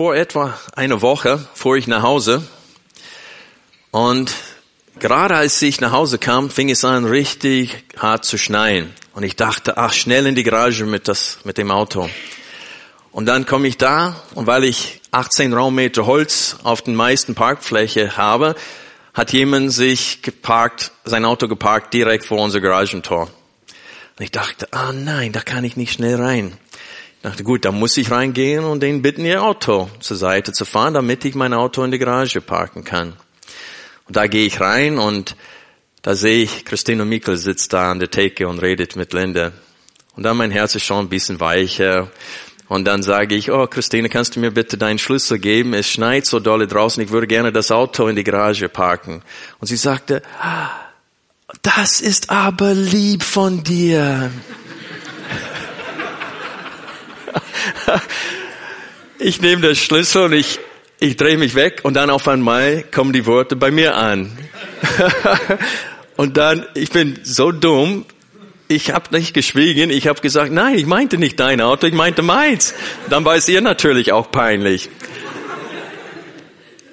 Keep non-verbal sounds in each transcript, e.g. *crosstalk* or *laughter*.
Vor etwa einer Woche fuhr ich nach Hause und gerade als ich nach Hause kam, fing es an richtig hart zu schneien. Und ich dachte, ach, schnell in die Garage mit, das, mit dem Auto. Und dann komme ich da und weil ich 18 Raummeter Holz auf den meisten Parkfläche habe, hat jemand sich geparkt, sein Auto geparkt direkt vor unser Garagentor. Und ich dachte, ah nein, da kann ich nicht schnell rein. Dachte, gut, da muss ich reingehen und den bitten, ihr Auto zur Seite zu fahren, damit ich mein Auto in die Garage parken kann. Und da gehe ich rein und da sehe ich, Christine Mikkel sitzt da an der Theke und redet mit Linda. Und dann mein Herz ist schon ein bisschen weicher. Und dann sage ich, oh Christine, kannst du mir bitte deinen Schlüssel geben? Es schneit so dolle draußen, ich würde gerne das Auto in die Garage parken. Und sie sagte, das ist aber lieb von dir. *laughs* ich nehme den Schlüssel und ich, ich drehe mich weg und dann auf einmal kommen die Worte bei mir an. *laughs* und dann, ich bin so dumm, ich habe nicht geschwiegen, ich habe gesagt, nein, ich meinte nicht dein Auto, ich meinte meins. Dann war es ihr natürlich auch peinlich.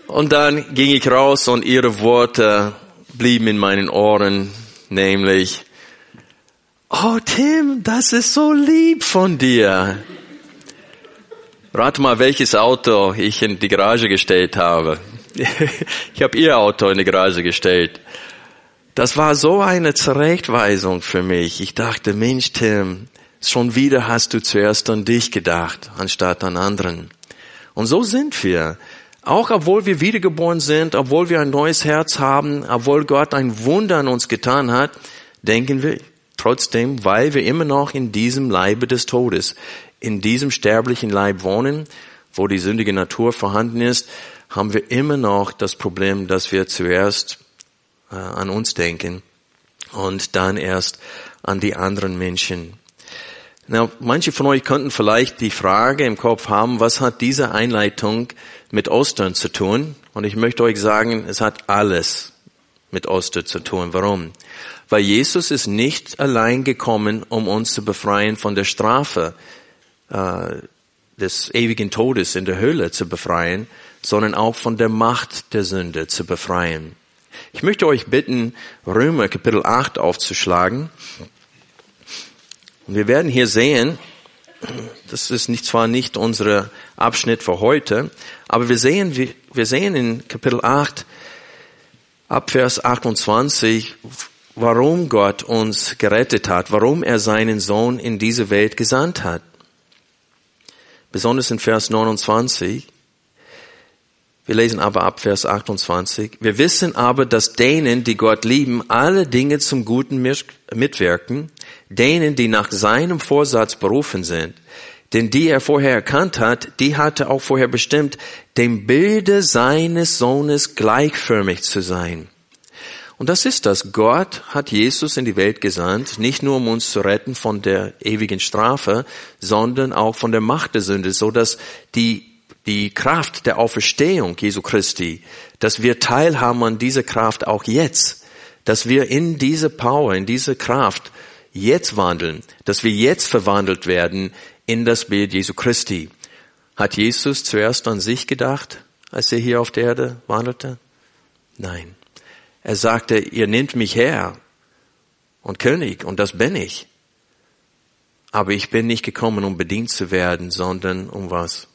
Und dann ging ich raus und ihre Worte blieben in meinen Ohren, nämlich, oh Tim, das ist so lieb von dir. Rat mal, welches Auto ich in die Garage gestellt habe. *laughs* Ich habe ihr Auto in die Garage gestellt. Das war so eine Zurechtweisung für mich. Ich dachte, Mensch, Tim, schon wieder hast du zuerst an dich gedacht, anstatt an anderen. Und so sind wir. Auch obwohl wir wiedergeboren sind, obwohl wir ein neues Herz haben, obwohl Gott ein Wunder an uns getan hat, denken wir trotzdem, weil wir immer noch in diesem Leibe des Todes, in diesem sterblichen Leib wohnen, wo die sündige Natur vorhanden ist, haben wir immer noch das Problem, dass wir zuerst äh, an uns denken und dann erst an die anderen Menschen. Na, manche von euch könnten vielleicht die Frage im Kopf haben, was hat diese Einleitung mit Ostern zu tun? Und ich möchte euch sagen, es hat alles mit Ostern zu tun. Warum? Weil Jesus ist nicht allein gekommen, um uns zu befreien von der Strafe, äh, des ewigen Todes in der Hölle zu befreien, sondern auch von der Macht der Sünde zu befreien. Ich möchte euch bitten, Römer Kapitel 8 aufzuschlagen. Und wir werden hier sehen, das ist nicht, zwar nicht unser Abschnitt für heute, aber wir sehen, wir sehen in Kapitel 8, ab Vers 28, warum Gott uns gerettet hat, warum er seinen Sohn in diese Welt gesandt hat besonders in Vers 29. Wir lesen aber ab Vers 28. Wir wissen aber, dass denen, die Gott lieben, alle Dinge zum Guten mitwirken, denen, die nach seinem Vorsatz berufen sind. Denn die er vorher erkannt hat, die hatte auch vorher bestimmt, dem Bilde seines Sohnes gleichförmig zu sein und das ist das. Gott hat Jesus in die Welt gesandt, nicht nur um uns zu retten von der ewigen Strafe, sondern auch von der Macht der Sünde, so dass die, die Kraft der Auferstehung Jesu Christi, dass wir teilhaben an dieser Kraft auch jetzt, dass wir in diese Power, in diese Kraft jetzt wandeln, dass wir jetzt verwandelt werden in das Bild Jesu Christi. Hat Jesus zuerst an sich gedacht, als er hier auf der Erde wandelte? Nein. Er sagte, ihr nehmt mich her und König und das bin ich. Aber ich bin nicht gekommen, um bedient zu werden, sondern um was?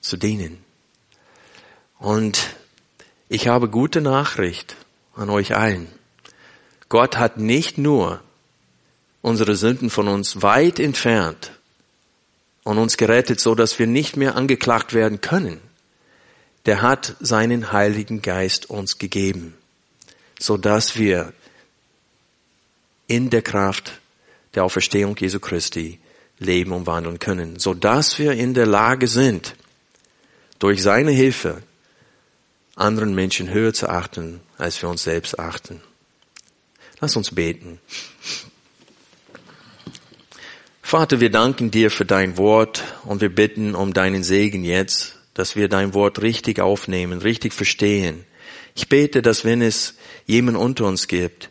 Zu dienen. Und ich habe gute Nachricht an euch allen. Gott hat nicht nur unsere Sünden von uns weit entfernt und uns gerettet, so dass wir nicht mehr angeklagt werden können. Der hat seinen Heiligen Geist uns gegeben so dass wir in der Kraft der Auferstehung Jesu Christi leben und wandeln können, so dass wir in der Lage sind, durch seine Hilfe anderen Menschen höher zu achten, als wir uns selbst achten. Lass uns beten. Vater, wir danken dir für dein Wort und wir bitten um deinen Segen jetzt, dass wir dein Wort richtig aufnehmen, richtig verstehen. Ich bete, dass wenn es jemand unter uns gibt,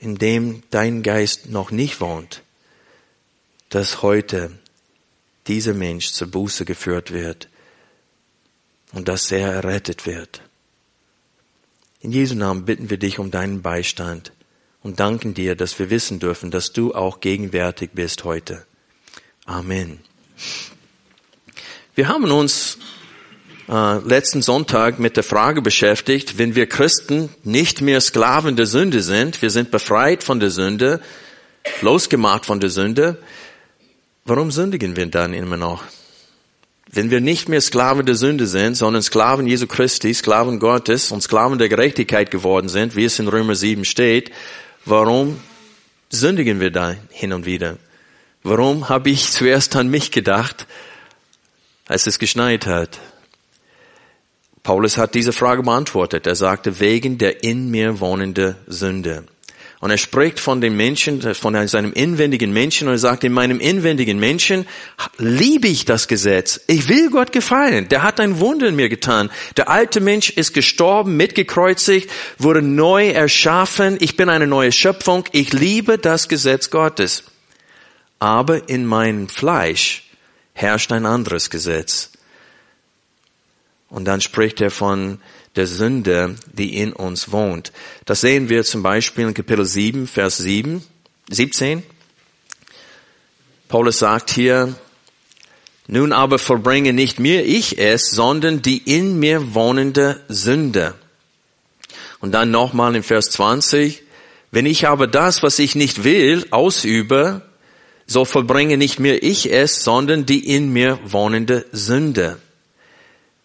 in dem dein Geist noch nicht wohnt, dass heute dieser Mensch zur Buße geführt wird und dass er errettet wird. In Jesu Namen bitten wir dich um deinen Beistand und danken dir, dass wir wissen dürfen, dass du auch gegenwärtig bist heute. Amen. Wir haben uns äh, letzten Sonntag mit der Frage beschäftigt, wenn wir Christen nicht mehr Sklaven der Sünde sind, wir sind befreit von der Sünde, losgemacht von der Sünde, warum sündigen wir dann immer noch? Wenn wir nicht mehr Sklaven der Sünde sind, sondern Sklaven Jesu Christi, Sklaven Gottes und Sklaven der Gerechtigkeit geworden sind, wie es in Römer 7 steht, warum sündigen wir da hin und wieder? Warum habe ich zuerst an mich gedacht, als es geschneit hat? Paulus hat diese Frage beantwortet. Er sagte, wegen der in mir wohnende Sünde. Und er spricht von dem Menschen, von seinem inwendigen Menschen und er sagt, in meinem inwendigen Menschen liebe ich das Gesetz. Ich will Gott gefallen. Der hat ein Wunder in mir getan. Der alte Mensch ist gestorben, mitgekreuzigt, wurde neu erschaffen. Ich bin eine neue Schöpfung. Ich liebe das Gesetz Gottes. Aber in meinem Fleisch herrscht ein anderes Gesetz. Und dann spricht er von der Sünde, die in uns wohnt. Das sehen wir zum Beispiel in Kapitel 7, Vers 7, 17. Paulus sagt hier, nun aber vollbringe nicht mir ich es, sondern die in mir wohnende Sünde. Und dann nochmal in Vers 20, wenn ich aber das, was ich nicht will, ausübe, so vollbringe nicht mir ich es, sondern die in mir wohnende Sünde.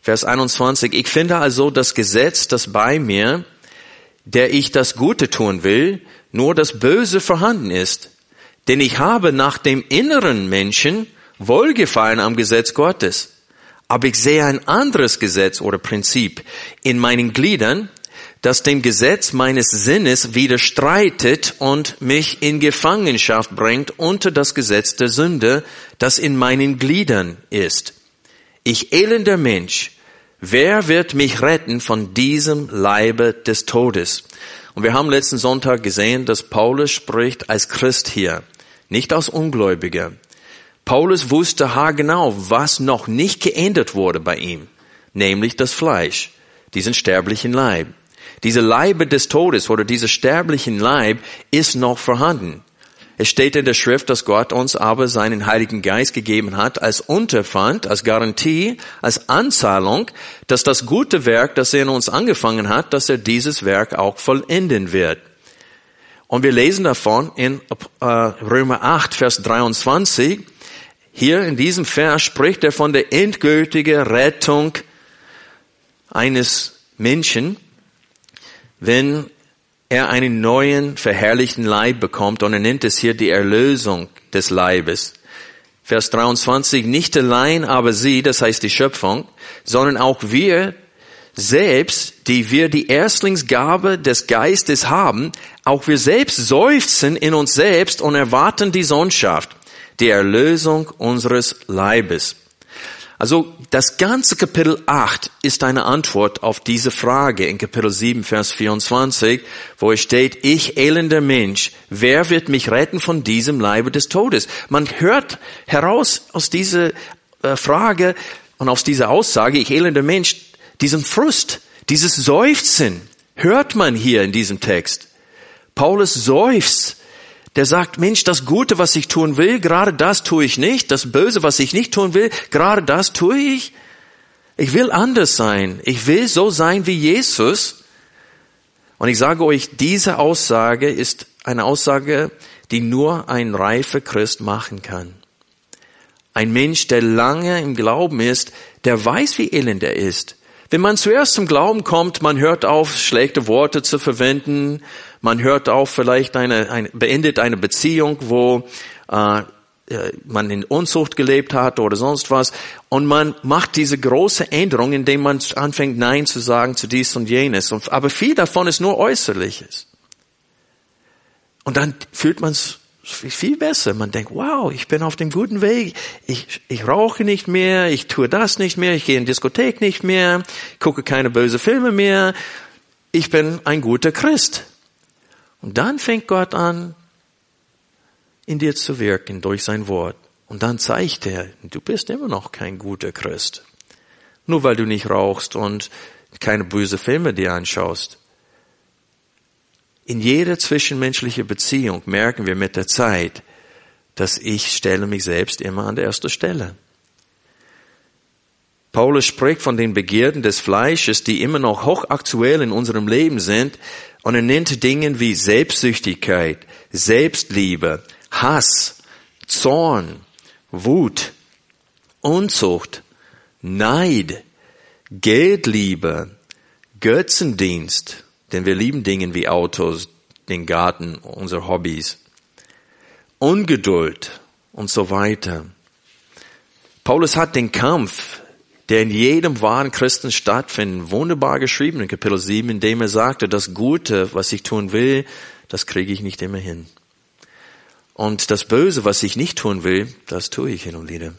Vers 21, ich finde also das Gesetz, das bei mir, der ich das Gute tun will, nur das Böse vorhanden ist. Denn ich habe nach dem inneren Menschen Wohlgefallen am Gesetz Gottes. Aber ich sehe ein anderes Gesetz oder Prinzip in meinen Gliedern, das dem Gesetz meines Sinnes widerstreitet und mich in Gefangenschaft bringt unter das Gesetz der Sünde, das in meinen Gliedern ist. Ich elender Mensch, Wer wird mich retten von diesem Leibe des Todes? Und wir haben letzten Sonntag gesehen, dass Paulus spricht als Christ hier, nicht als Ungläubiger. Paulus wusste haargenau, was noch nicht geändert wurde bei ihm, nämlich das Fleisch, diesen sterblichen Leib. Diese Leibe des Todes oder dieser sterblichen Leib ist noch vorhanden. Es steht in der Schrift, dass Gott uns aber seinen Heiligen Geist gegeben hat als Unterpfand, als Garantie, als Anzahlung, dass das gute Werk, das er in uns angefangen hat, dass er dieses Werk auch vollenden wird. Und wir lesen davon in äh, Römer 8, Vers 23. Hier in diesem Vers spricht er von der endgültigen Rettung eines Menschen, wenn er einen neuen, verherrlichten Leib bekommt und er nennt es hier die Erlösung des Leibes. Vers 23, nicht allein aber sie, das heißt die Schöpfung, sondern auch wir selbst, die wir die Erstlingsgabe des Geistes haben, auch wir selbst seufzen in uns selbst und erwarten die Sohnschaft, die Erlösung unseres Leibes. Also das ganze Kapitel 8 ist eine Antwort auf diese Frage in Kapitel 7, Vers 24, wo es steht, ich elender Mensch, wer wird mich retten von diesem Leibe des Todes? Man hört heraus aus dieser äh, Frage und aus dieser Aussage, ich elender Mensch, diesen Frust, dieses Seufzen, hört man hier in diesem Text. Paulus seufzt der sagt, Mensch, das Gute, was ich tun will, gerade das tue ich nicht. Das Böse, was ich nicht tun will, gerade das tue ich. Ich will anders sein. Ich will so sein wie Jesus. Und ich sage euch, diese Aussage ist eine Aussage, die nur ein reifer Christ machen kann. Ein Mensch, der lange im Glauben ist, der weiß, wie elend er ist. Wenn man zuerst zum Glauben kommt, man hört auf, schlechte Worte zu verwenden, man hört auf, vielleicht eine, eine beendet eine Beziehung, wo äh, äh, man in Unzucht gelebt hat oder sonst was. Und man macht diese große Änderung, indem man anfängt Nein zu sagen zu dies und jenes. aber viel davon ist nur Äußerliches. Und dann fühlt man es viel besser. Man denkt, wow, ich bin auf dem guten Weg. Ich, ich rauche nicht mehr, ich tue das nicht mehr, ich gehe in Diskothek nicht mehr, gucke keine böse Filme mehr. Ich bin ein guter Christ. Und dann fängt Gott an, in dir zu wirken durch sein Wort. Und dann zeigt er, du bist immer noch kein guter Christ. Nur weil du nicht rauchst und keine böse Filme dir anschaust. In jeder zwischenmenschlichen Beziehung merken wir mit der Zeit, dass ich stelle mich selbst immer an der ersten Stelle. Paulus spricht von den Begierden des Fleisches, die immer noch hochaktuell in unserem Leben sind, und er nennt Dinge wie Selbstsüchtigkeit, Selbstliebe, Hass, Zorn, Wut, Unzucht, Neid, Geldliebe, Götzendienst, denn wir lieben Dinge wie Autos, den Garten, unsere Hobbys, Ungeduld und so weiter. Paulus hat den Kampf, der in jedem wahren Christen stattfindet, wunderbar geschrieben in Kapitel 7, in dem er sagte, das Gute, was ich tun will, das kriege ich nicht immer hin. Und das Böse, was ich nicht tun will, das tue ich hin und wieder.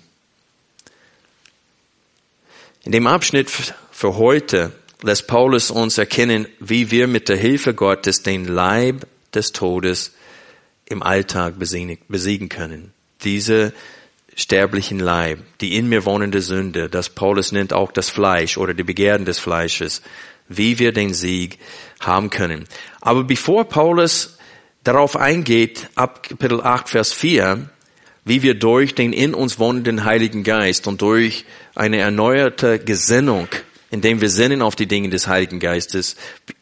In dem Abschnitt für heute lässt Paulus uns erkennen, wie wir mit der Hilfe Gottes den Leib des Todes im Alltag besiegen können. Diese sterblichen Leib, die in mir wohnende Sünde, das Paulus nennt auch das Fleisch oder die Begehren des Fleisches, wie wir den Sieg haben können. Aber bevor Paulus darauf eingeht, ab Kapitel 8, Vers 4, wie wir durch den in uns wohnenden Heiligen Geist und durch eine erneuerte Gesinnung indem wir sinnen auf die Dinge des Heiligen Geistes,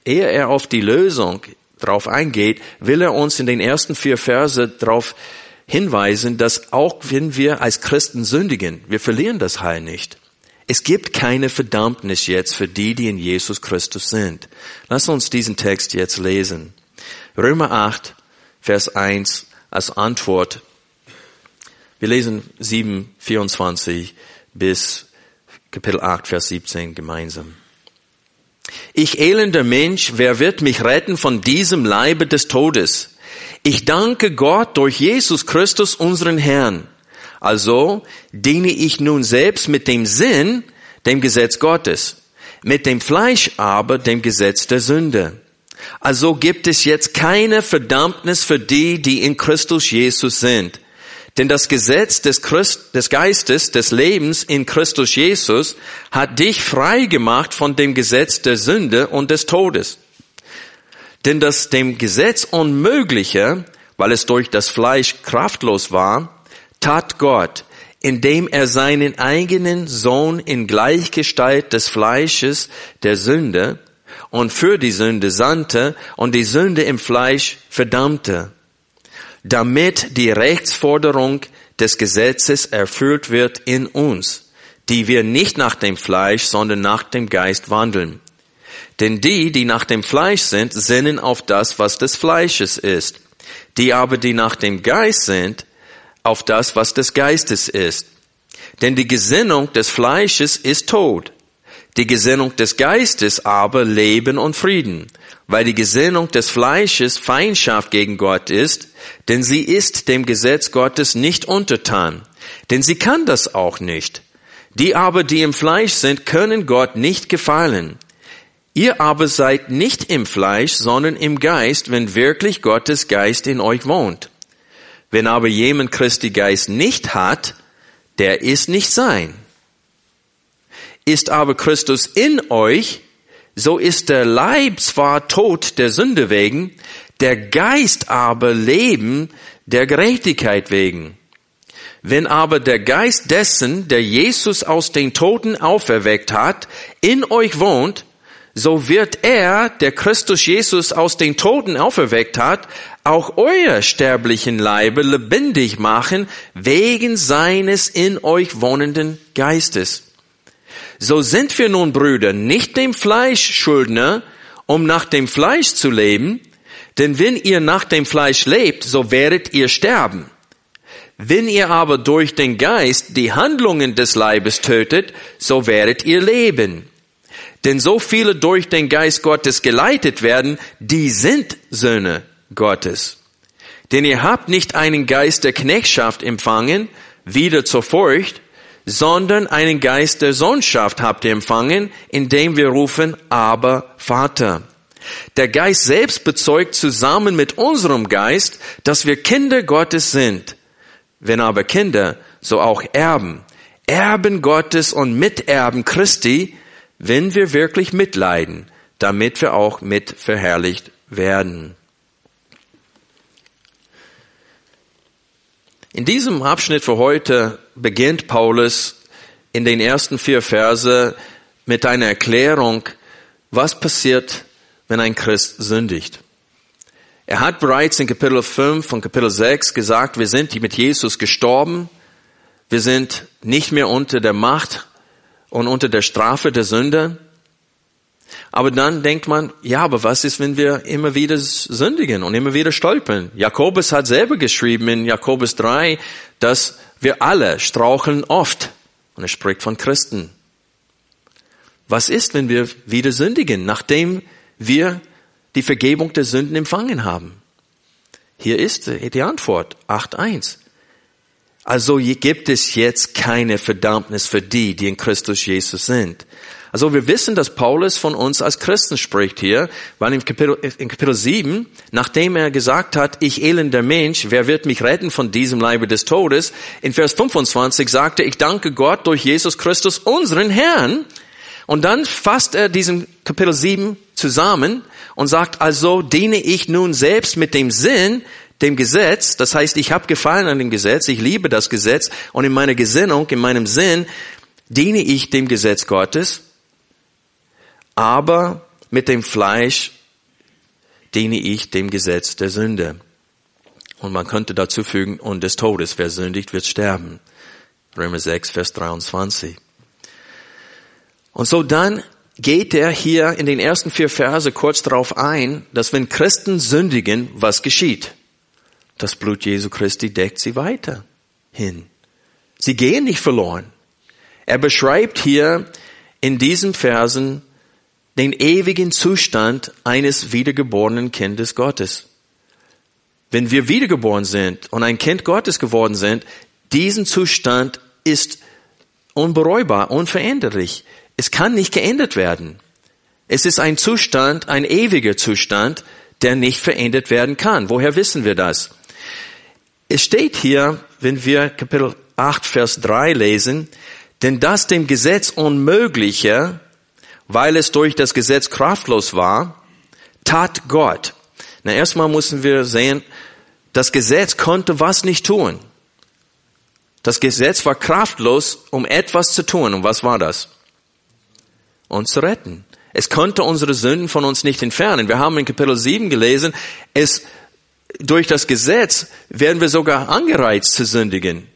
ehe er auf die Lösung drauf eingeht, will er uns in den ersten vier Verse darauf hinweisen, dass auch wenn wir als Christen sündigen, wir verlieren das Heil nicht. Es gibt keine Verdammnis jetzt für die, die in Jesus Christus sind. Lass uns diesen Text jetzt lesen. Römer 8, Vers 1 als Antwort. Wir lesen 7, 24 bis Kapitel 8, Vers 17 gemeinsam. Ich elender Mensch, wer wird mich retten von diesem Leibe des Todes? Ich danke Gott durch Jesus Christus, unseren Herrn. Also diene ich nun selbst mit dem Sinn, dem Gesetz Gottes, mit dem Fleisch aber dem Gesetz der Sünde. Also gibt es jetzt keine Verdammnis für die, die in Christus Jesus sind. Denn das Gesetz des, Christ, des Geistes, des Lebens in Christus Jesus hat dich frei gemacht von dem Gesetz der Sünde und des Todes. Denn das dem Gesetz Unmögliche, weil es durch das Fleisch kraftlos war, tat Gott, indem er seinen eigenen Sohn in Gleichgestalt des Fleisches der Sünde und für die Sünde sandte und die Sünde im Fleisch verdammte damit die Rechtsforderung des Gesetzes erfüllt wird in uns, die wir nicht nach dem Fleisch, sondern nach dem Geist wandeln. Denn die, die nach dem Fleisch sind, sinnen auf das, was des Fleisches ist. Die aber, die nach dem Geist sind, auf das, was des Geistes ist. Denn die Gesinnung des Fleisches ist Tod. Die Gesinnung des Geistes aber Leben und Frieden weil die Gesinnung des Fleisches Feindschaft gegen Gott ist, denn sie ist dem Gesetz Gottes nicht untertan, denn sie kann das auch nicht. Die aber, die im Fleisch sind, können Gott nicht gefallen. Ihr aber seid nicht im Fleisch, sondern im Geist, wenn wirklich Gottes Geist in euch wohnt. Wenn aber jemand Christi Geist nicht hat, der ist nicht sein. Ist aber Christus in euch, so ist der Leib zwar tot der Sünde wegen, der Geist aber Leben der Gerechtigkeit wegen. Wenn aber der Geist dessen, der Jesus aus den Toten auferweckt hat, in euch wohnt, so wird er, der Christus Jesus aus den Toten auferweckt hat, auch euer sterblichen Leibe lebendig machen, wegen seines in euch wohnenden Geistes. So sind wir nun Brüder nicht dem Fleisch Schuldner, um nach dem Fleisch zu leben, denn wenn ihr nach dem Fleisch lebt, so werdet ihr sterben. Wenn ihr aber durch den Geist die Handlungen des Leibes tötet, so werdet ihr leben. Denn so viele durch den Geist Gottes geleitet werden, die sind Söhne Gottes. Denn ihr habt nicht einen Geist der Knechtschaft empfangen, wieder zur Furcht, sondern einen Geist der Sohnschaft habt ihr empfangen, indem wir rufen, aber Vater. Der Geist selbst bezeugt zusammen mit unserem Geist, dass wir Kinder Gottes sind. Wenn aber Kinder, so auch Erben. Erben Gottes und Miterben Christi, wenn wir wirklich mitleiden, damit wir auch mit verherrlicht werden. In diesem Abschnitt für heute beginnt Paulus in den ersten vier Verse mit einer Erklärung, was passiert, wenn ein Christ sündigt. Er hat bereits in Kapitel 5 und Kapitel 6 gesagt, wir sind mit Jesus gestorben, wir sind nicht mehr unter der Macht und unter der Strafe der Sünde. Aber dann denkt man, ja, aber was ist, wenn wir immer wieder sündigen und immer wieder stolpern? Jakobus hat selber geschrieben in Jakobus 3, dass wir alle straucheln oft. Und er spricht von Christen. Was ist, wenn wir wieder sündigen, nachdem wir die Vergebung der Sünden empfangen haben? Hier ist die Antwort, 8.1. Also gibt es jetzt keine Verdammnis für die, die in Christus Jesus sind. Also wir wissen, dass Paulus von uns als Christen spricht hier, weil in Kapitel, in Kapitel 7, nachdem er gesagt hat, ich elender Mensch, wer wird mich retten von diesem Leibe des Todes, in Vers 25 sagte, ich danke Gott durch Jesus Christus, unseren Herrn. Und dann fasst er diesen Kapitel 7 zusammen und sagt, also diene ich nun selbst mit dem Sinn, dem Gesetz, das heißt, ich habe Gefallen an dem Gesetz, ich liebe das Gesetz und in meiner Gesinnung, in meinem Sinn, diene ich dem Gesetz Gottes aber mit dem Fleisch diene ich dem Gesetz der Sünde. Und man könnte dazu fügen, und des Todes, wer sündigt, wird sterben. Römer 6, Vers 23. Und so dann geht er hier in den ersten vier Verse kurz darauf ein, dass wenn Christen sündigen, was geschieht? Das Blut Jesu Christi deckt sie weiter hin. Sie gehen nicht verloren. Er beschreibt hier in diesen Versen den ewigen Zustand eines wiedergeborenen Kindes Gottes. Wenn wir wiedergeboren sind und ein Kind Gottes geworden sind, diesen Zustand ist unbereubar, unveränderlich. Es kann nicht geändert werden. Es ist ein Zustand, ein ewiger Zustand, der nicht verändert werden kann. Woher wissen wir das? Es steht hier, wenn wir Kapitel 8, Vers 3 lesen, denn das dem Gesetz Unmögliche weil es durch das Gesetz kraftlos war, tat Gott. Na, erstmal müssen wir sehen, das Gesetz konnte was nicht tun. Das Gesetz war kraftlos, um etwas zu tun. Und was war das? Uns zu retten. Es konnte unsere Sünden von uns nicht entfernen. Wir haben in Kapitel 7 gelesen, es, durch das Gesetz werden wir sogar angereizt zu sündigen.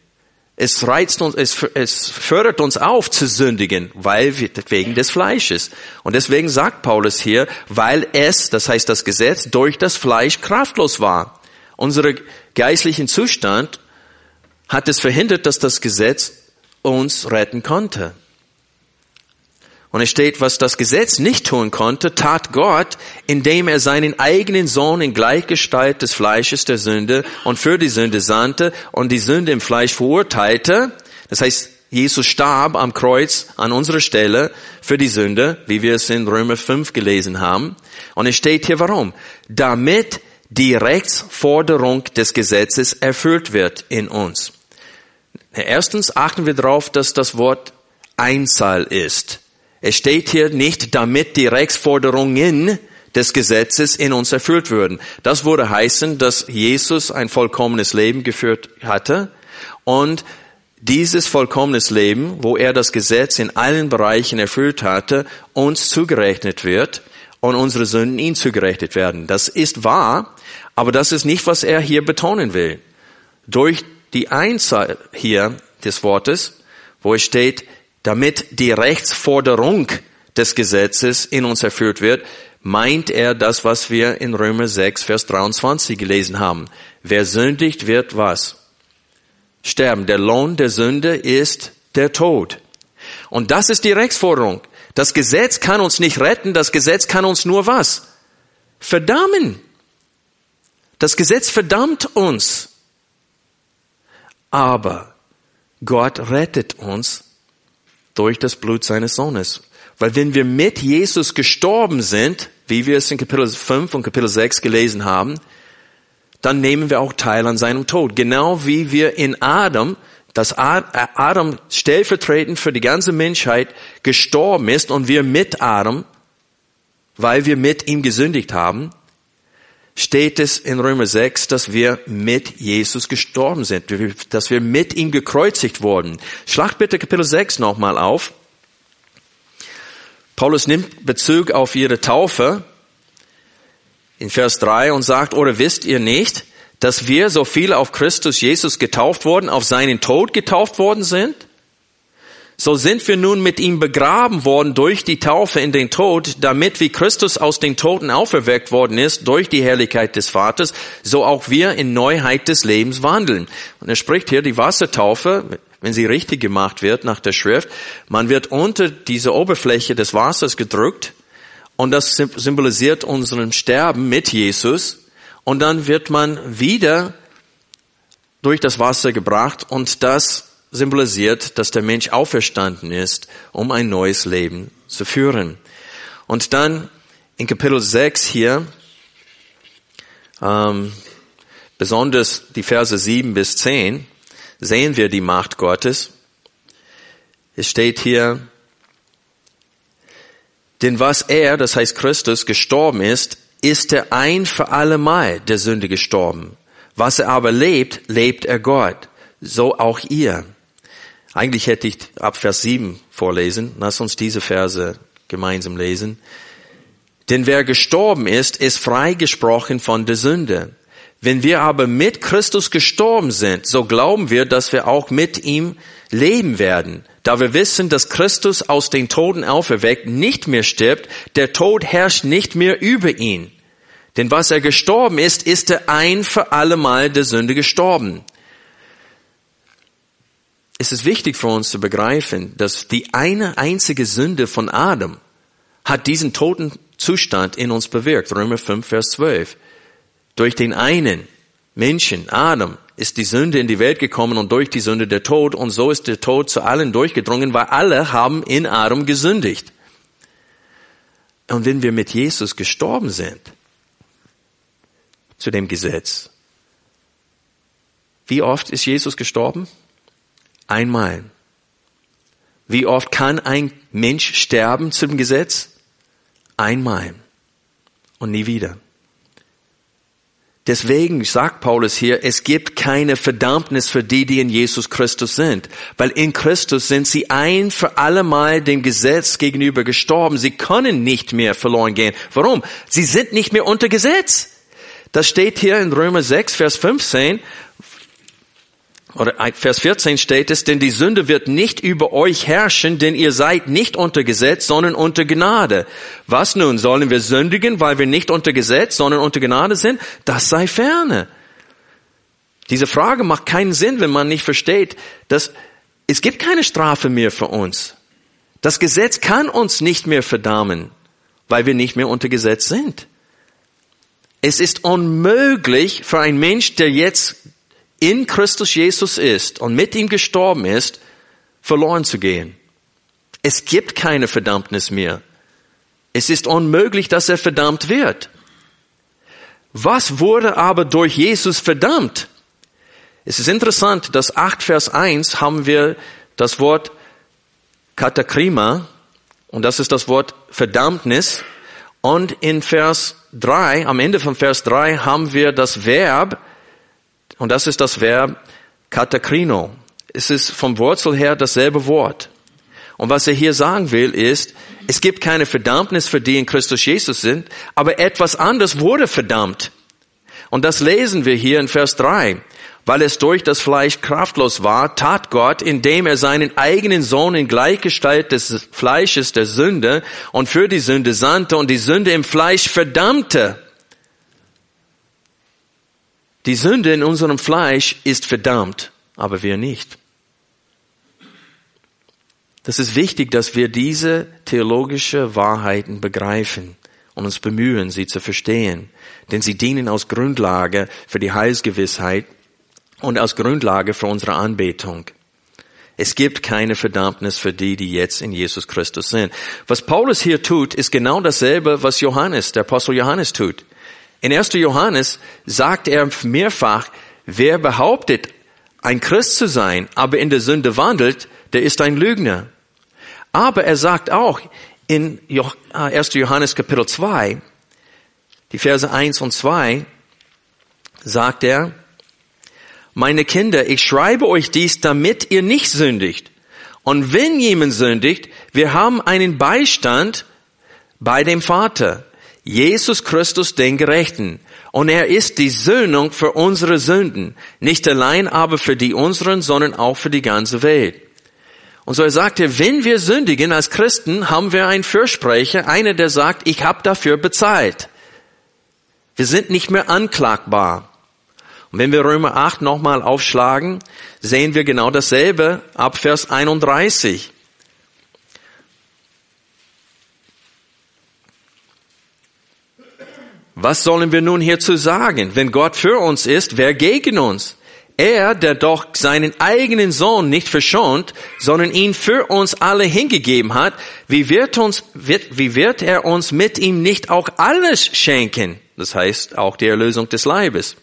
Es reizt uns, es, es fördert uns auf zu sündigen, weil wir, wegen des Fleisches. Und deswegen sagt Paulus hier, weil es, das heißt das Gesetz, durch das Fleisch kraftlos war. Unser geistlichen Zustand hat es verhindert, dass das Gesetz uns retten konnte. Und es steht, was das Gesetz nicht tun konnte, tat Gott, indem er seinen eigenen Sohn in Gleichgestalt des Fleisches der Sünde und für die Sünde sandte und die Sünde im Fleisch verurteilte. Das heißt, Jesus starb am Kreuz an unserer Stelle für die Sünde, wie wir es in Römer 5 gelesen haben. Und es steht hier warum? Damit die Rechtsforderung des Gesetzes erfüllt wird in uns. Erstens achten wir darauf, dass das Wort Einzahl ist. Es steht hier nicht, damit die Rechtsforderungen des Gesetzes in uns erfüllt würden. Das würde heißen, dass Jesus ein vollkommenes Leben geführt hatte und dieses vollkommenes Leben, wo er das Gesetz in allen Bereichen erfüllt hatte, uns zugerechnet wird und unsere Sünden ihm zugerechnet werden. Das ist wahr, aber das ist nicht, was er hier betonen will. Durch die Einzahl hier des Wortes, wo es steht, damit die Rechtsforderung des Gesetzes in uns erfüllt wird, meint er das, was wir in Römer 6, Vers 23 gelesen haben. Wer sündigt, wird was? sterben. Der Lohn der Sünde ist der Tod. Und das ist die Rechtsforderung. Das Gesetz kann uns nicht retten, das Gesetz kann uns nur was? Verdammen. Das Gesetz verdammt uns. Aber Gott rettet uns durch das Blut seines Sohnes. Weil wenn wir mit Jesus gestorben sind, wie wir es in Kapitel 5 und Kapitel 6 gelesen haben, dann nehmen wir auch teil an seinem Tod. Genau wie wir in Adam, dass Adam stellvertretend für die ganze Menschheit gestorben ist und wir mit Adam, weil wir mit ihm gesündigt haben, steht es in Römer 6, dass wir mit Jesus gestorben sind, dass wir mit ihm gekreuzigt wurden. Schlag bitte Kapitel 6 nochmal auf. Paulus nimmt Bezug auf ihre Taufe in Vers 3 und sagt, oder wisst ihr nicht, dass wir, so viele auf Christus Jesus getauft wurden, auf seinen Tod getauft worden sind? So sind wir nun mit ihm begraben worden durch die Taufe in den Tod, damit wie Christus aus den Toten auferweckt worden ist durch die Herrlichkeit des Vaters, so auch wir in Neuheit des Lebens wandeln. Und er spricht hier die Wassertaufe, wenn sie richtig gemacht wird nach der Schrift, man wird unter diese Oberfläche des Wassers gedrückt und das symbolisiert unseren Sterben mit Jesus und dann wird man wieder durch das Wasser gebracht und das symbolisiert, dass der Mensch auferstanden ist, um ein neues Leben zu führen. Und dann in Kapitel 6 hier, ähm, besonders die Verse 7 bis 10, sehen wir die Macht Gottes. Es steht hier, denn was er, das heißt Christus, gestorben ist, ist er ein für alle Mal der Sünde gestorben. Was er aber lebt, lebt er Gott. So auch ihr. Eigentlich hätte ich ab Vers 7 vorlesen. Lass uns diese Verse gemeinsam lesen. Denn wer gestorben ist, ist freigesprochen von der Sünde. Wenn wir aber mit Christus gestorben sind, so glauben wir, dass wir auch mit ihm leben werden. Da wir wissen, dass Christus aus den Toten auferweckt nicht mehr stirbt, der Tod herrscht nicht mehr über ihn. Denn was er gestorben ist, ist er ein für allemal der Sünde gestorben es ist wichtig für uns zu begreifen, dass die eine einzige Sünde von Adam hat diesen toten Zustand in uns bewirkt. Römer 5, Vers 12. Durch den einen Menschen, Adam, ist die Sünde in die Welt gekommen und durch die Sünde der Tod und so ist der Tod zu allen durchgedrungen, weil alle haben in Adam gesündigt. Und wenn wir mit Jesus gestorben sind, zu dem Gesetz, wie oft ist Jesus gestorben? Einmal. Wie oft kann ein Mensch sterben zum Gesetz? Einmal. Und nie wieder. Deswegen sagt Paulus hier, es gibt keine Verdammnis für die, die in Jesus Christus sind. Weil in Christus sind sie ein für allemal dem Gesetz gegenüber gestorben. Sie können nicht mehr verloren gehen. Warum? Sie sind nicht mehr unter Gesetz. Das steht hier in Römer 6, Vers 15 oder Vers 14 steht es, denn die Sünde wird nicht über euch herrschen, denn ihr seid nicht unter Gesetz, sondern unter Gnade. Was nun, sollen wir sündigen, weil wir nicht unter Gesetz, sondern unter Gnade sind? Das sei ferne. Diese Frage macht keinen Sinn, wenn man nicht versteht, dass es gibt keine Strafe mehr für uns. Das Gesetz kann uns nicht mehr verdammen, weil wir nicht mehr unter Gesetz sind. Es ist unmöglich für einen Mensch, der jetzt in Christus Jesus ist und mit ihm gestorben ist, verloren zu gehen. Es gibt keine Verdammnis mehr. Es ist unmöglich, dass er verdammt wird. Was wurde aber durch Jesus verdammt? Es ist interessant, dass 8 Vers 1 haben wir das Wort Katakrima und das ist das Wort Verdammnis und in Vers 3, am Ende von Vers 3 haben wir das Verb und das ist das Verb katakrino. Es ist vom Wurzel her dasselbe Wort. Und was er hier sagen will, ist, es gibt keine Verdammnis für die in Christus Jesus sind, aber etwas anderes wurde verdammt. Und das lesen wir hier in Vers 3. Weil es durch das Fleisch kraftlos war, tat Gott, indem er seinen eigenen Sohn in Gleichgestalt des Fleisches der Sünde und für die Sünde sandte und die Sünde im Fleisch verdammte. Die Sünde in unserem Fleisch ist verdammt. aber wir nicht. Das ist wichtig, dass wir diese theologische Wahrheiten begreifen und uns bemühen, sie zu verstehen, denn sie dienen als Grundlage für die Heilsgewissheit und als Grundlage für unsere Anbetung. Es gibt keine Verdammnis für die, die jetzt in Jesus Christus sind. Was Paulus hier tut, ist genau dasselbe, was Johannes, der Apostel Johannes tut. In 1. Johannes sagt er mehrfach, wer behauptet, ein Christ zu sein, aber in der Sünde wandelt, der ist ein Lügner. Aber er sagt auch in 1. Äh, Johannes Kapitel 2, die Verse 1 und 2, sagt er, meine Kinder, ich schreibe euch dies, damit ihr nicht sündigt. Und wenn jemand sündigt, wir haben einen Beistand bei dem Vater, Jesus Christus den Gerechten. Und er ist die Söhnung für unsere Sünden. Nicht allein aber für die unseren, sondern auch für die ganze Welt. Und so er sagte, wenn wir sündigen als Christen, haben wir einen Fürsprecher, einer, der sagt, ich habe dafür bezahlt. Wir sind nicht mehr anklagbar. Und wenn wir Römer 8 nochmal aufschlagen, sehen wir genau dasselbe ab Vers 31. Was sollen wir nun hierzu sagen? Wenn Gott für uns ist, wer gegen uns? Er, der doch seinen eigenen Sohn nicht verschont, sondern ihn für uns alle hingegeben hat, wie wird uns, wird, wie wird er uns mit ihm nicht auch alles schenken? Das heißt, auch die Erlösung des Leibes.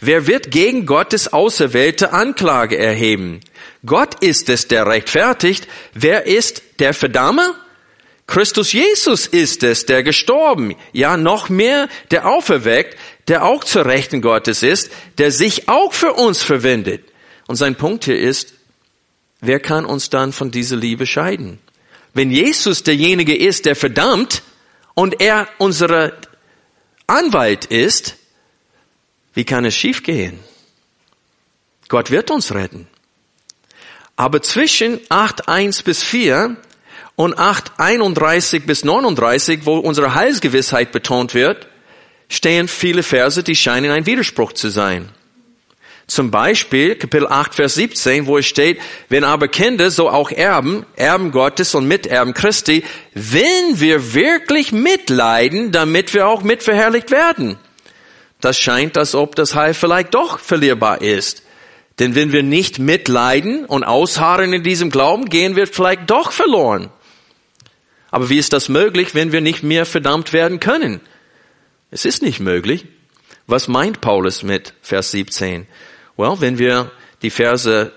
Wer wird gegen Gottes auserwählte Anklage erheben? Gott ist es, der rechtfertigt. Wer ist der Verdammer? Christus Jesus ist es, der gestorben, ja noch mehr, der auferweckt, der auch zur Rechten Gottes ist, der sich auch für uns verwendet. Und sein Punkt hier ist, wer kann uns dann von dieser Liebe scheiden? Wenn Jesus derjenige ist, der verdammt und er unsere Anwalt ist, wie kann es schiefgehen? Gott wird uns retten. Aber zwischen 8.1 bis 4 und 8.31 bis 39, wo unsere Heilsgewissheit betont wird, stehen viele Verse, die scheinen ein Widerspruch zu sein. Zum Beispiel Kapitel 8, Vers 17, wo es steht, wenn aber Kinder, so auch Erben, Erben Gottes und Miterben Christi, wenn wir wirklich mitleiden, damit wir auch mitverherrlicht werden. Das scheint, als ob das Heil vielleicht doch verlierbar ist. Denn wenn wir nicht mitleiden und ausharren in diesem Glauben, gehen wir vielleicht doch verloren. Aber wie ist das möglich, wenn wir nicht mehr verdammt werden können? Es ist nicht möglich. Was meint Paulus mit Vers 17? Well, wenn wir die Verse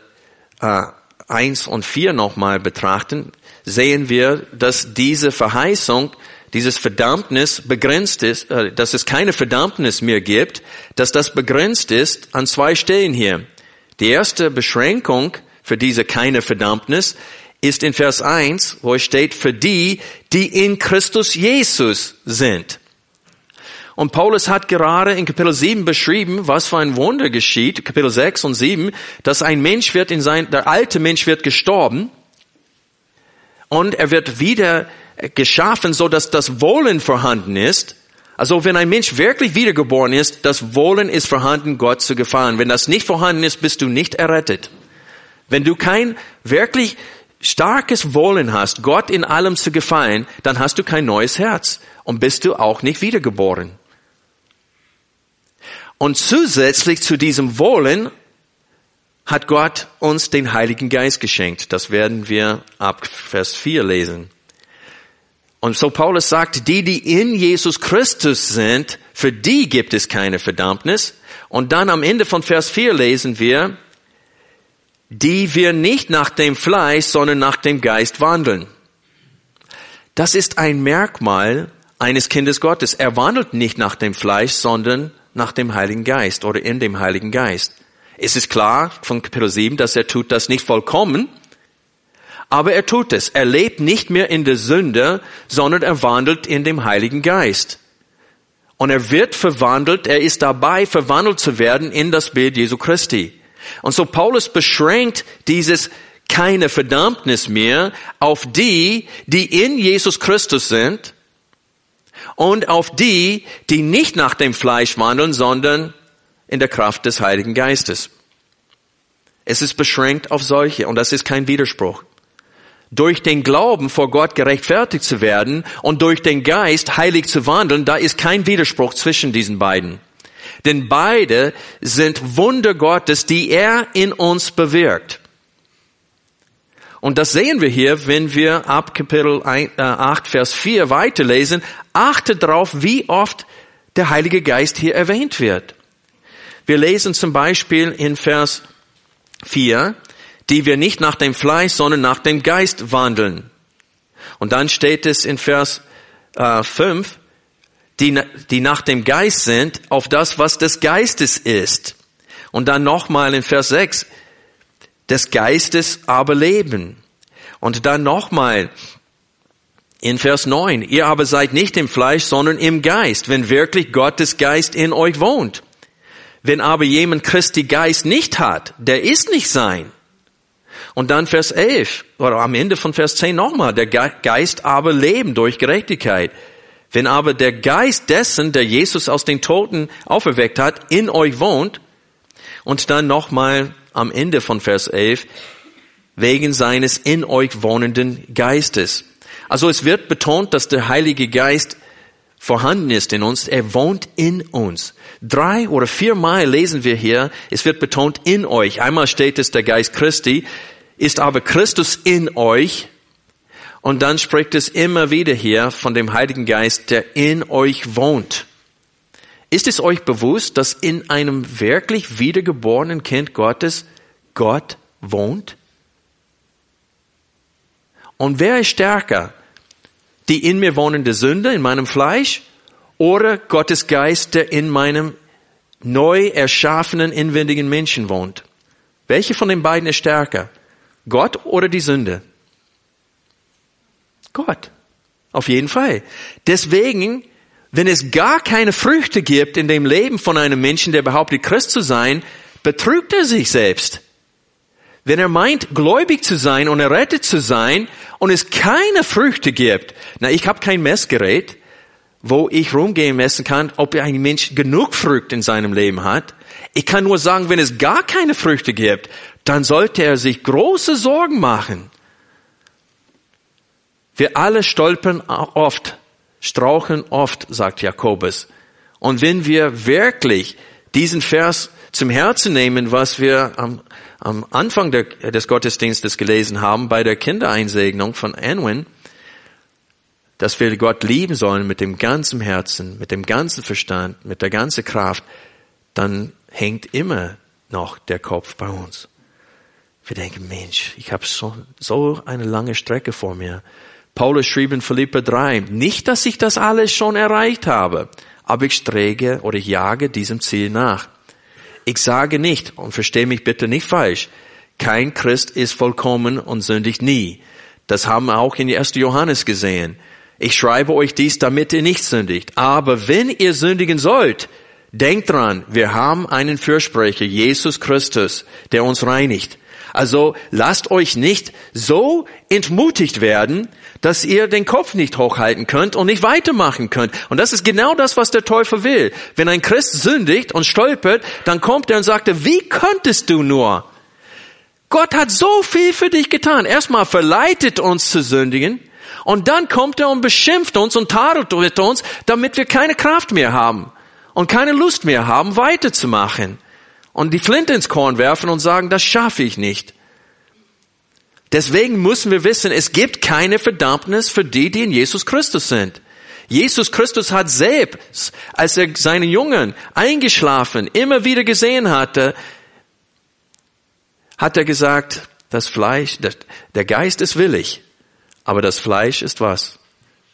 äh, 1 und 4 nochmal betrachten, sehen wir, dass diese Verheißung, dieses Verdammnis begrenzt ist, äh, dass es keine Verdammnis mehr gibt, dass das begrenzt ist an zwei Stellen hier. Die erste Beschränkung für diese keine Verdammnis ist in Vers 1, wo es steht, für die, die in Christus Jesus sind. Und Paulus hat gerade in Kapitel 7 beschrieben, was für ein Wunder geschieht, Kapitel 6 und 7, dass ein Mensch wird in sein, der alte Mensch wird gestorben und er wird wieder geschaffen, so dass das Wollen vorhanden ist. Also wenn ein Mensch wirklich wiedergeboren ist, das Wollen ist vorhanden, Gott zu gefallen. Wenn das nicht vorhanden ist, bist du nicht errettet. Wenn du kein wirklich starkes Wollen hast, Gott in allem zu gefallen, dann hast du kein neues Herz und bist du auch nicht wiedergeboren. Und zusätzlich zu diesem Wollen hat Gott uns den Heiligen Geist geschenkt. Das werden wir ab Vers 4 lesen. Und so Paulus sagt, die, die in Jesus Christus sind, für die gibt es keine Verdammnis. Und dann am Ende von Vers 4 lesen wir, die wir nicht nach dem Fleisch, sondern nach dem Geist wandeln. Das ist ein Merkmal eines Kindes Gottes. Er wandelt nicht nach dem Fleisch, sondern nach dem Heiligen Geist oder in dem Heiligen Geist. Es ist klar von Kapitel 7, dass er tut das nicht vollkommen, aber er tut es. Er lebt nicht mehr in der Sünde, sondern er wandelt in dem Heiligen Geist. Und er wird verwandelt, er ist dabei, verwandelt zu werden in das Bild Jesu Christi. Und so Paulus beschränkt dieses keine Verdammnis mehr auf die, die in Jesus Christus sind und auf die, die nicht nach dem Fleisch wandeln, sondern in der Kraft des Heiligen Geistes. Es ist beschränkt auf solche und das ist kein Widerspruch. Durch den Glauben vor Gott gerechtfertigt zu werden und durch den Geist heilig zu wandeln, da ist kein Widerspruch zwischen diesen beiden. Denn beide sind Wunder Gottes, die er in uns bewirkt. Und das sehen wir hier, wenn wir ab Kapitel 8, äh, Vers 4 weiterlesen. Achte darauf, wie oft der Heilige Geist hier erwähnt wird. Wir lesen zum Beispiel in Vers 4, die wir nicht nach dem Fleisch, sondern nach dem Geist wandeln. Und dann steht es in Vers äh, 5, die, die nach dem Geist sind, auf das, was des Geistes ist. Und dann nochmal in Vers 6, des Geistes aber leben. Und dann nochmal in Vers 9, ihr aber seid nicht im Fleisch, sondern im Geist, wenn wirklich Gottes Geist in euch wohnt. Wenn aber jemand Christi Geist nicht hat, der ist nicht sein. Und dann Vers 11, oder am Ende von Vers 10 nochmal, der Geist aber leben durch Gerechtigkeit. Wenn aber der Geist dessen, der Jesus aus den Toten auferweckt hat, in euch wohnt, und dann nochmal am Ende von Vers 11, wegen seines in euch wohnenden Geistes. Also es wird betont, dass der Heilige Geist vorhanden ist in uns. Er wohnt in uns. Drei oder viermal lesen wir hier, es wird betont in euch. Einmal steht es, der Geist Christi, ist aber Christus in euch. Und dann spricht es immer wieder hier von dem Heiligen Geist, der in euch wohnt. Ist es euch bewusst, dass in einem wirklich wiedergeborenen Kind Gottes Gott wohnt? Und wer ist stärker? Die in mir wohnende Sünde, in meinem Fleisch, oder Gottes Geist, der in meinem neu erschaffenen inwendigen Menschen wohnt? Welche von den beiden ist stärker? Gott oder die Sünde? Gott. Auf jeden Fall. Deswegen, wenn es gar keine Früchte gibt in dem Leben von einem Menschen, der behauptet, Christ zu sein, betrügt er sich selbst. Wenn er meint, gläubig zu sein und errettet zu sein und es keine Früchte gibt, na, ich habe kein Messgerät, wo ich rumgehen messen kann, ob ein Mensch genug Früchte in seinem Leben hat. Ich kann nur sagen, wenn es gar keine Früchte gibt, dann sollte er sich große Sorgen machen. Wir alle stolpern oft, strauchen oft, sagt Jakobus. Und wenn wir wirklich diesen Vers zum Herzen nehmen, was wir am am Anfang der, des Gottesdienstes gelesen haben, bei der Kindereinsegnung von Anwin, dass wir Gott lieben sollen mit dem ganzen Herzen, mit dem ganzen Verstand, mit der ganzen Kraft, dann hängt immer noch der Kopf bei uns. Wir denken, Mensch, ich habe so, so eine lange Strecke vor mir. Paulus schrieb in Philippa 3, nicht, dass ich das alles schon erreicht habe, aber ich strege oder ich jage diesem Ziel nach. Ich sage nicht, und verstehe mich bitte nicht falsch, kein Christ ist vollkommen und sündigt nie. Das haben wir auch in 1. Johannes gesehen. Ich schreibe euch dies, damit ihr nicht sündigt. Aber wenn ihr sündigen sollt, denkt dran, wir haben einen Fürsprecher, Jesus Christus, der uns reinigt. Also lasst euch nicht so entmutigt werden, dass ihr den Kopf nicht hochhalten könnt und nicht weitermachen könnt. Und das ist genau das, was der Teufel will. Wenn ein Christ sündigt und stolpert, dann kommt er und sagt, wie könntest du nur? Gott hat so viel für dich getan. Erstmal verleitet uns zu sündigen und dann kommt er und beschimpft uns und tadelt uns, damit wir keine Kraft mehr haben und keine Lust mehr haben, weiterzumachen und die Flinte ins Korn werfen und sagen, das schaffe ich nicht. Deswegen müssen wir wissen, es gibt keine Verdammnis für die, die in Jesus Christus sind. Jesus Christus hat selbst, als er seinen Jungen eingeschlafen immer wieder gesehen hatte, hat er gesagt, das Fleisch, der Geist ist willig, aber das Fleisch ist was?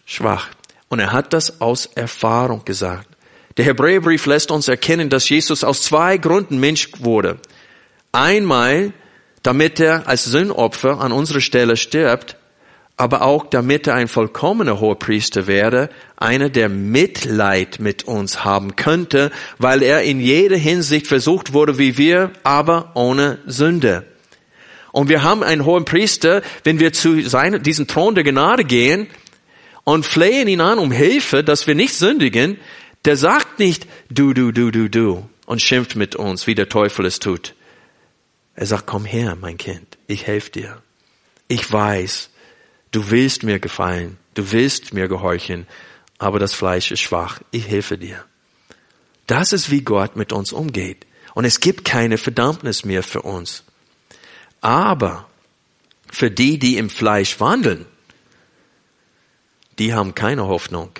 Schwach. Und er hat das aus Erfahrung gesagt. Der Hebräerbrief lässt uns erkennen, dass Jesus aus zwei Gründen Mensch wurde. Einmal, damit er als Sündopfer an unserer Stelle stirbt, aber auch damit er ein vollkommener Hohepriester wäre, einer, der Mitleid mit uns haben könnte, weil er in jeder Hinsicht versucht wurde wie wir, aber ohne Sünde. Und wir haben einen hohen Priester, wenn wir zu seinem, diesem Thron der Gnade gehen und flehen ihn an um Hilfe, dass wir nicht sündigen, der sagt nicht du, du, du, du, du und schimpft mit uns, wie der Teufel es tut. Er sagt, komm her, mein Kind, ich helfe dir. Ich weiß, du willst mir gefallen, du willst mir gehorchen, aber das Fleisch ist schwach, ich helfe dir. Das ist, wie Gott mit uns umgeht. Und es gibt keine Verdammnis mehr für uns. Aber für die, die im Fleisch wandeln, die haben keine Hoffnung.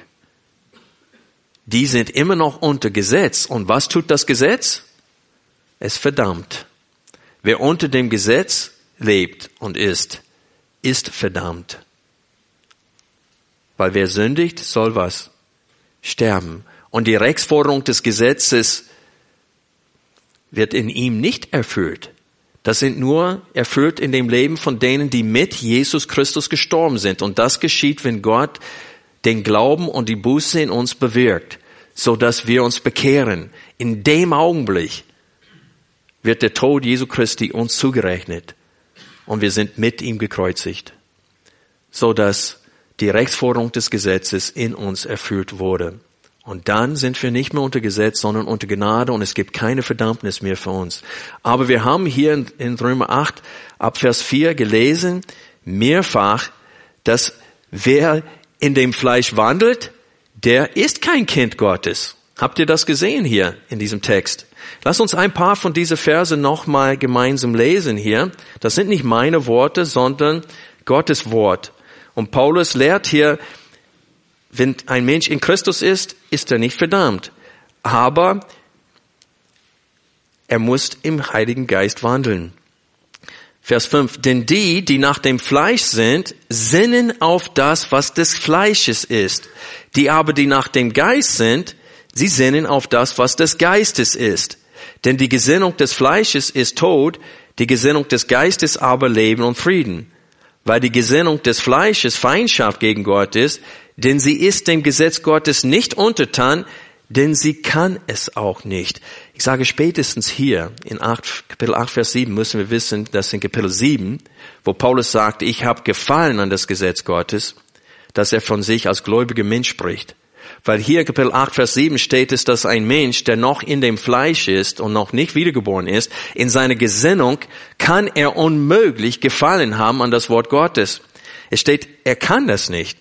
Die sind immer noch unter Gesetz. Und was tut das Gesetz? Es verdammt. Wer unter dem Gesetz lebt und ist, ist verdammt. Weil wer sündigt, soll was? Sterben. Und die Rechtsforderung des Gesetzes wird in ihm nicht erfüllt. Das sind nur erfüllt in dem Leben von denen, die mit Jesus Christus gestorben sind. Und das geschieht, wenn Gott den Glauben und die Buße in uns bewirkt, so dass wir uns bekehren. In dem Augenblick wird der Tod Jesu Christi uns zugerechnet und wir sind mit ihm gekreuzigt, so dass die Rechtsforderung des Gesetzes in uns erfüllt wurde. Und dann sind wir nicht mehr unter Gesetz, sondern unter Gnade und es gibt keine Verdammnis mehr für uns. Aber wir haben hier in, Römer 8 ab Vers 4 gelesen, mehrfach, dass wer in dem Fleisch wandelt, der ist kein Kind Gottes. Habt ihr das gesehen hier in diesem Text? Lass uns ein paar von diesen Verse nochmal gemeinsam lesen hier. Das sind nicht meine Worte, sondern Gottes Wort. Und Paulus lehrt hier, wenn ein Mensch in Christus ist, ist er nicht verdammt. Aber er muss im Heiligen Geist wandeln. Vers 5. Denn die, die nach dem Fleisch sind, sinnen auf das, was des Fleisches ist. Die aber, die nach dem Geist sind, sie sinnen auf das, was des Geistes ist. Denn die Gesinnung des Fleisches ist Tod, die Gesinnung des Geistes aber Leben und Frieden. Weil die Gesinnung des Fleisches Feindschaft gegen Gott ist, denn sie ist dem Gesetz Gottes nicht untertan, denn sie kann es auch nicht. Ich sage spätestens hier in 8, Kapitel 8, Vers 7 müssen wir wissen, dass in Kapitel 7, wo Paulus sagt, ich habe gefallen an das Gesetz Gottes, dass er von sich als gläubiger Mensch spricht. Weil hier Kapitel 8, Vers 7 steht es, dass ein Mensch, der noch in dem Fleisch ist und noch nicht wiedergeboren ist, in seiner Gesinnung kann er unmöglich gefallen haben an das Wort Gottes. Es steht, er kann das nicht.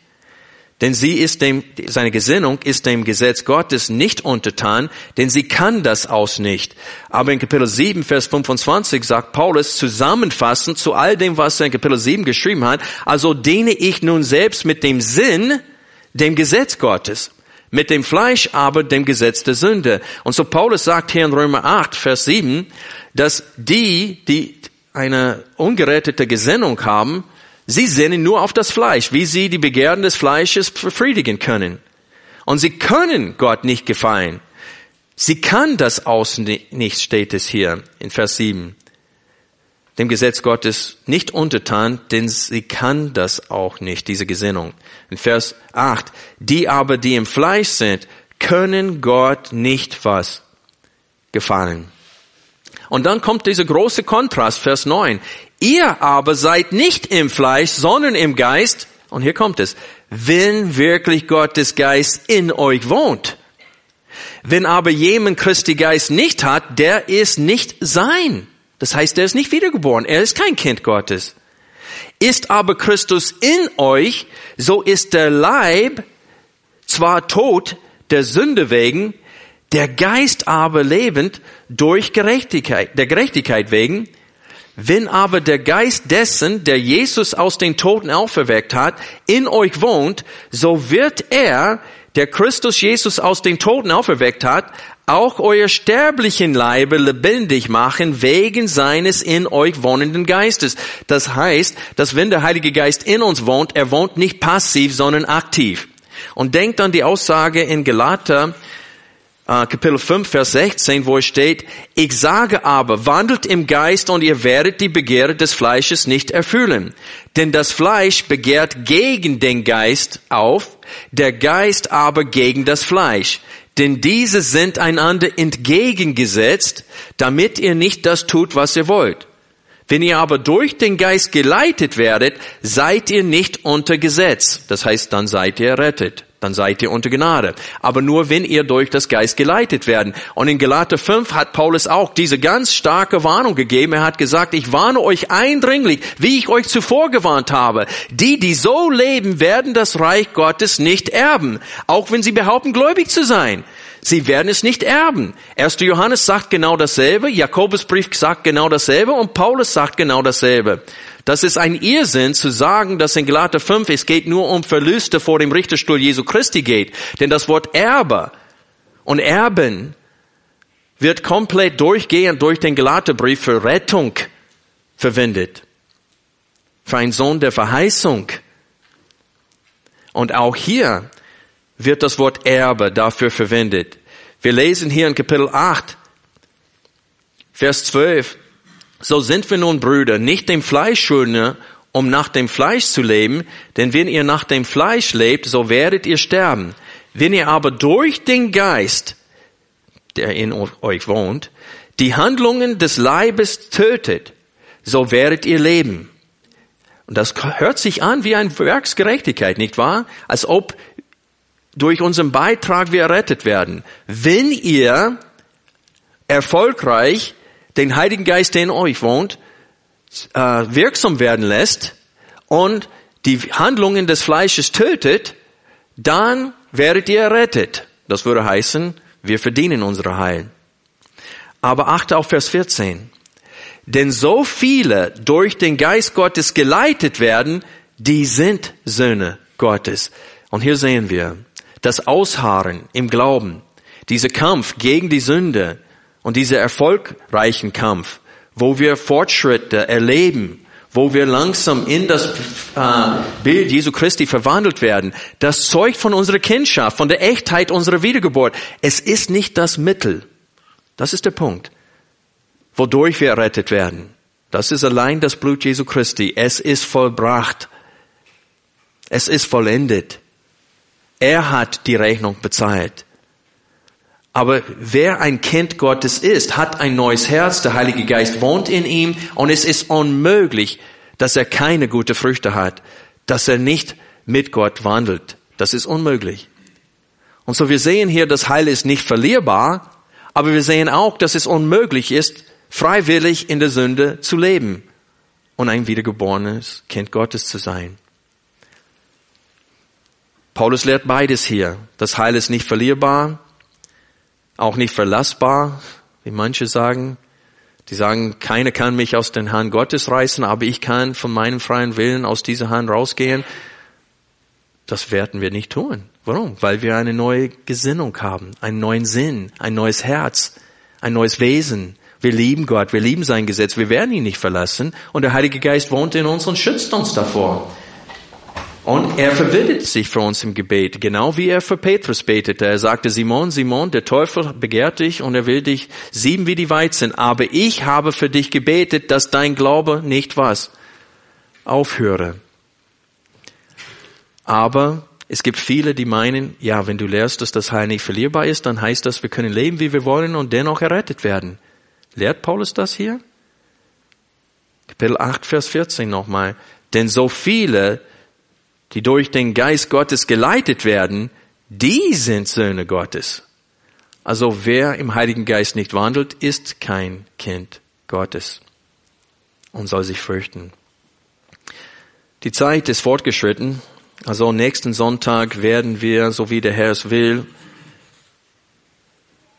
Denn sie ist dem, seine Gesinnung ist dem Gesetz Gottes nicht untertan, denn sie kann das aus nicht. Aber in Kapitel 7, Vers 25 sagt Paulus zusammenfassend zu all dem, was er in Kapitel 7 geschrieben hat, also diene ich nun selbst mit dem Sinn, dem Gesetz Gottes mit dem Fleisch aber dem Gesetz der Sünde. Und so Paulus sagt hier in Römer 8, Vers 7, dass die, die eine ungerettete Gesinnung haben, sie sehnen nur auf das Fleisch, wie sie die Begehren des Fleisches befriedigen können. Und sie können Gott nicht gefallen. Sie kann das aus nicht, steht es hier in Vers 7 dem Gesetz Gottes nicht untertan, denn sie kann das auch nicht, diese Gesinnung. In Vers 8, die aber, die im Fleisch sind, können Gott nicht was gefallen. Und dann kommt dieser große Kontrast, Vers 9. Ihr aber seid nicht im Fleisch, sondern im Geist. Und hier kommt es. Wenn wirklich Gottes Geist in euch wohnt. Wenn aber jemand Christi Geist nicht hat, der ist nicht sein. Das heißt, er ist nicht wiedergeboren. Er ist kein Kind Gottes. Ist aber Christus in euch, so ist der Leib zwar tot der Sünde wegen, der Geist aber lebend durch Gerechtigkeit, der Gerechtigkeit wegen. Wenn aber der Geist dessen, der Jesus aus den Toten auferweckt hat, in euch wohnt, so wird er, der Christus Jesus aus den Toten auferweckt hat, auch euer sterblichen Leibe lebendig machen wegen seines in euch wohnenden Geistes. Das heißt, dass wenn der Heilige Geist in uns wohnt, er wohnt nicht passiv, sondern aktiv. Und denkt an die Aussage in Galater, äh, Kapitel 5, Vers 16, wo es steht, ich sage aber, wandelt im Geist und ihr werdet die Begehre des Fleisches nicht erfüllen. Denn das Fleisch begehrt gegen den Geist auf, der Geist aber gegen das Fleisch denn diese sind einander entgegengesetzt, damit ihr nicht das tut, was ihr wollt. Wenn ihr aber durch den Geist geleitet werdet, seid ihr nicht unter Gesetz. Das heißt, dann seid ihr errettet. Dann seid ihr unter Gnade. Aber nur wenn ihr durch das Geist geleitet werden. Und in Galater 5 hat Paulus auch diese ganz starke Warnung gegeben. Er hat gesagt, ich warne euch eindringlich, wie ich euch zuvor gewarnt habe. Die, die so leben, werden das Reich Gottes nicht erben, auch wenn sie behaupten, gläubig zu sein. Sie werden es nicht erben. 1. Johannes sagt genau dasselbe, Jakobusbrief sagt genau dasselbe und Paulus sagt genau dasselbe. Das ist ein Irrsinn zu sagen, dass in Galater 5 es geht nur um Verluste vor dem Richterstuhl Jesu Christi geht. Denn das Wort Erbe und Erben wird komplett durchgehend durch den Galaterbrief für Rettung verwendet. Für einen Sohn der Verheißung. Und auch hier wird das Wort Erbe dafür verwendet. Wir lesen hier in Kapitel 8, Vers 12, so sind wir nun Brüder, nicht dem Fleisch schulden, um nach dem Fleisch zu leben, denn wenn ihr nach dem Fleisch lebt, so werdet ihr sterben. Wenn ihr aber durch den Geist, der in euch wohnt, die Handlungen des Leibes tötet, so werdet ihr leben. Und das hört sich an wie ein Werksgerechtigkeit, nicht wahr? Als ob durch unseren Beitrag wir errettet werden. Wenn ihr erfolgreich den Heiligen Geist, der in euch wohnt, äh, wirksam werden lässt und die Handlungen des Fleisches tötet, dann werdet ihr errettet. Das würde heißen, wir verdienen unsere Heil. Aber achte auf Vers 14. Denn so viele durch den Geist Gottes geleitet werden, die sind Söhne Gottes. Und hier sehen wir das Ausharren im Glauben, dieser Kampf gegen die Sünde, und dieser erfolgreichen Kampf, wo wir Fortschritte erleben, wo wir langsam in das äh, Bild Jesu Christi verwandelt werden, das zeugt von unserer Kindschaft, von der Echtheit unserer Wiedergeburt. Es ist nicht das Mittel. Das ist der Punkt, wodurch wir errettet werden. Das ist allein das Blut Jesu Christi. Es ist vollbracht. Es ist vollendet. Er hat die Rechnung bezahlt. Aber wer ein Kind Gottes ist, hat ein neues Herz, der Heilige Geist wohnt in ihm und es ist unmöglich, dass er keine gute Früchte hat, dass er nicht mit Gott wandelt. Das ist unmöglich. Und so wir sehen hier, das Heil ist nicht verlierbar, aber wir sehen auch, dass es unmöglich ist, freiwillig in der Sünde zu leben und ein wiedergeborenes Kind Gottes zu sein. Paulus lehrt beides hier. Das Heil ist nicht verlierbar, auch nicht verlassbar, wie manche sagen. Die sagen, keiner kann mich aus den Hand Gottes reißen, aber ich kann von meinem freien Willen aus dieser Hand rausgehen. Das werden wir nicht tun. Warum? Weil wir eine neue Gesinnung haben, einen neuen Sinn, ein neues Herz, ein neues Wesen. Wir lieben Gott, wir lieben sein Gesetz, wir werden ihn nicht verlassen und der Heilige Geist wohnt in uns und schützt uns davor. Und er verbindet sich für uns im Gebet, genau wie er für Petrus betete. Er sagte, Simon, Simon, der Teufel begehrt dich und er will dich sieben wie die Weizen. Aber ich habe für dich gebetet, dass dein Glaube nicht was aufhöre. Aber es gibt viele, die meinen, ja, wenn du lehrst, dass das Heil nicht verlierbar ist, dann heißt das, wir können leben, wie wir wollen und dennoch errettet werden. Lehrt Paulus das hier? Kapitel 8, Vers 14 nochmal. Denn so viele, die durch den Geist Gottes geleitet werden, die sind Söhne Gottes. Also wer im Heiligen Geist nicht wandelt, ist kein Kind Gottes und soll sich fürchten. Die Zeit ist fortgeschritten. Also nächsten Sonntag werden wir, so wie der Herr es will,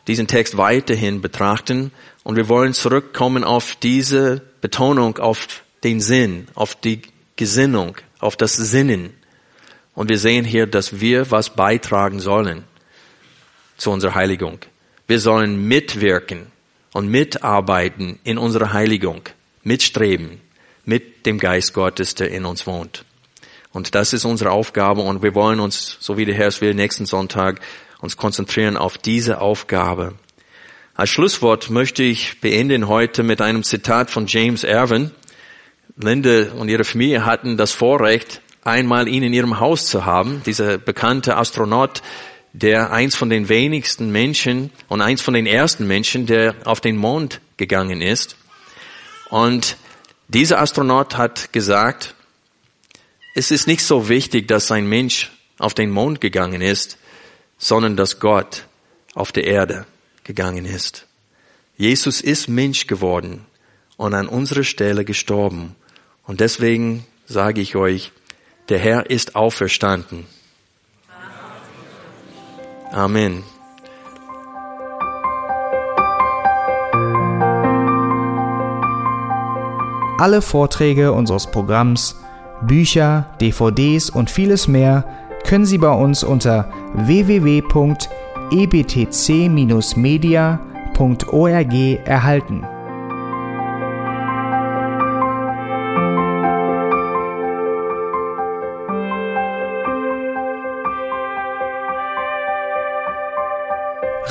diesen Text weiterhin betrachten und wir wollen zurückkommen auf diese Betonung, auf den Sinn, auf die Gesinnung, auf das Sinnen. Und wir sehen hier, dass wir was beitragen sollen zu unserer Heiligung. Wir sollen mitwirken und mitarbeiten in unserer Heiligung, mitstreben mit dem Geist Gottes, der in uns wohnt. Und das ist unsere Aufgabe und wir wollen uns, so wie der Herr es will, nächsten Sonntag uns konzentrieren auf diese Aufgabe. Als Schlusswort möchte ich beenden heute mit einem Zitat von James Irwin. Linde und ihre Familie hatten das Vorrecht, einmal ihn in ihrem Haus zu haben, dieser bekannte Astronaut, der eins von den wenigsten Menschen und eins von den ersten Menschen, der auf den Mond gegangen ist. Und dieser Astronaut hat gesagt, es ist nicht so wichtig, dass ein Mensch auf den Mond gegangen ist, sondern dass Gott auf der Erde gegangen ist. Jesus ist Mensch geworden und an unserer Stelle gestorben. Und deswegen sage ich euch, der Herr ist auferstanden. Amen. Alle Vorträge unseres Programms, Bücher, DVDs und vieles mehr können Sie bei uns unter www.ebtc-media.org erhalten.